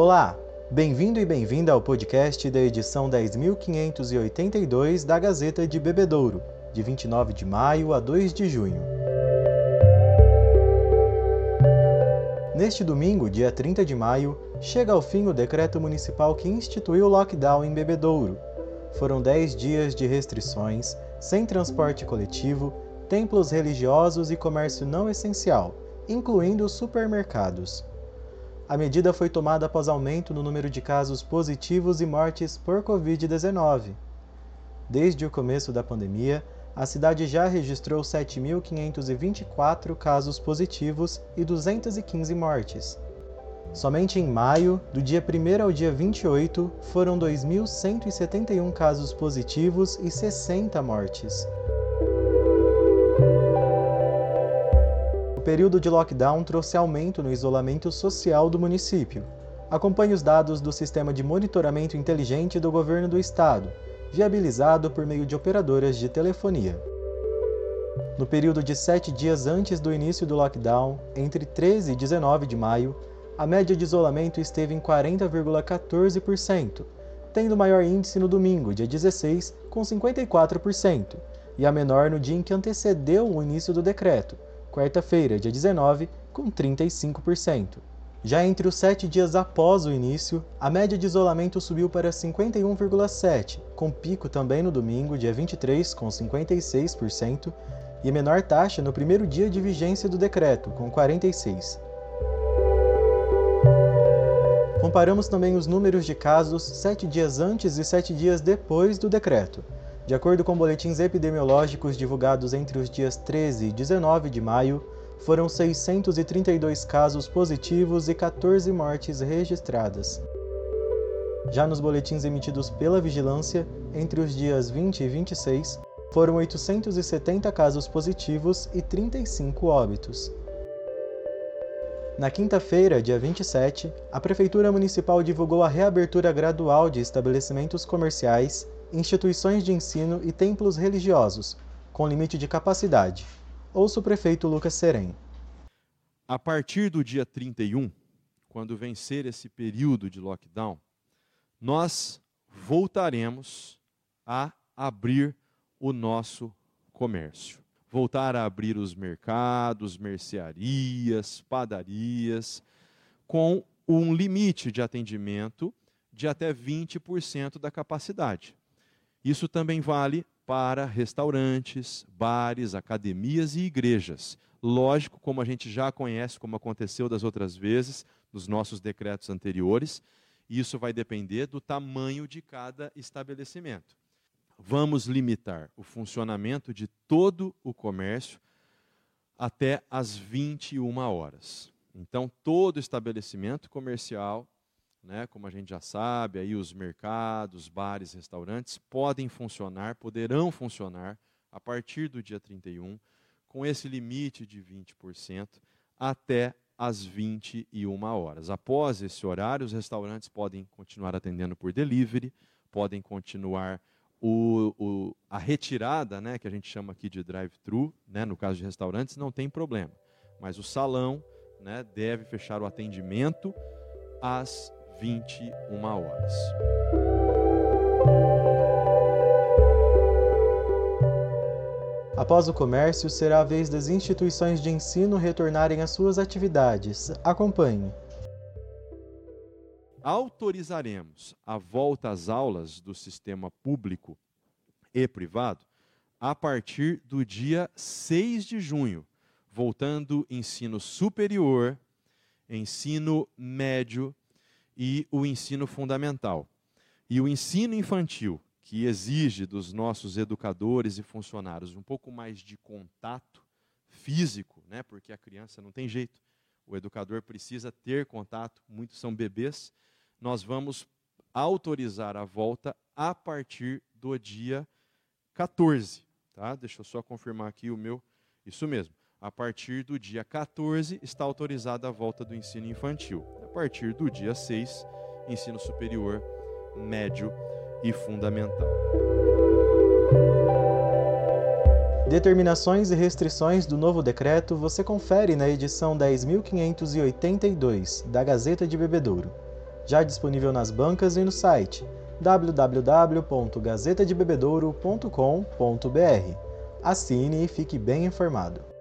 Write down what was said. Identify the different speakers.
Speaker 1: Olá, bem-vindo e bem-vinda ao podcast da edição 10.582 da Gazeta de Bebedouro, de 29 de maio a 2 de junho. Neste domingo, dia 30 de maio, chega ao fim o decreto municipal que instituiu o lockdown em Bebedouro. Foram 10 dias de restrições, sem transporte coletivo, templos religiosos e comércio não essencial, incluindo supermercados. A medida foi tomada após aumento no número de casos positivos e mortes por Covid-19. Desde o começo da pandemia, a cidade já registrou 7.524 casos positivos e 215 mortes. Somente em maio, do dia 1 ao dia 28, foram 2.171 casos positivos e 60 mortes. Período de lockdown trouxe aumento no isolamento social do município. Acompanhe os dados do Sistema de Monitoramento Inteligente do Governo do Estado, viabilizado por meio de operadoras de telefonia. No período de sete dias antes do início do lockdown, entre 13 e 19 de maio, a média de isolamento esteve em 40,14%, tendo maior índice no domingo, dia 16, com 54%, e a menor no dia em que antecedeu o início do decreto, quarta-feira, dia 19, com 35%. Já entre os sete dias após o início, a média de isolamento subiu para 51,7%, com pico também no domingo, dia 23, com 56%, e menor taxa no primeiro dia de vigência do decreto, com 46%. Comparamos também os números de casos sete dias antes e sete dias depois do decreto. De acordo com boletins epidemiológicos divulgados entre os dias 13 e 19 de maio, foram 632 casos positivos e 14 mortes registradas. Já nos boletins emitidos pela vigilância, entre os dias 20 e 26, foram 870 casos positivos e 35 óbitos. Na quinta-feira, dia 27, a Prefeitura Municipal divulgou a reabertura gradual de estabelecimentos comerciais instituições de ensino e templos religiosos, com limite de capacidade. Ouça o prefeito Lucas Serem.
Speaker 2: A partir do dia 31, quando vencer esse período de lockdown, nós voltaremos a abrir o nosso comércio. Voltar a abrir os mercados, mercearias, padarias, com um limite de atendimento de até 20% da capacidade. Isso também vale para restaurantes, bares, academias e igrejas. Lógico, como a gente já conhece, como aconteceu das outras vezes, nos nossos decretos anteriores, isso vai depender do tamanho de cada estabelecimento. Vamos limitar o funcionamento de todo o comércio até às 21 horas. Então, todo estabelecimento comercial né, como a gente já sabe, aí os mercados, bares, restaurantes podem funcionar, poderão funcionar a partir do dia 31, com esse limite de 20% até às 21 horas. Após esse horário, os restaurantes podem continuar atendendo por delivery, podem continuar o, o, a retirada, né, que a gente chama aqui de drive-thru, né, no caso de restaurantes, não tem problema. Mas o salão né, deve fechar o atendimento às 21 horas.
Speaker 1: Após o comércio, será a vez das instituições de ensino retornarem às suas atividades. Acompanhe.
Speaker 2: Autorizaremos a volta às aulas do sistema público e privado a partir do dia 6 de junho, voltando ensino superior, ensino médio e o ensino fundamental. E o ensino infantil, que exige dos nossos educadores e funcionários um pouco mais de contato físico, né, porque a criança não tem jeito, o educador precisa ter contato, muitos são bebês, nós vamos autorizar a volta a partir do dia 14. Tá? Deixa eu só confirmar aqui o meu. Isso mesmo. A partir do dia 14 está autorizada a volta do ensino infantil. A partir do dia 6, ensino superior, médio e fundamental.
Speaker 1: Determinações e restrições do novo decreto você confere na edição 10.582 da Gazeta de Bebedouro. já disponível nas bancas e no site www.gazetadebebedouro.com.br. Assine e fique bem informado.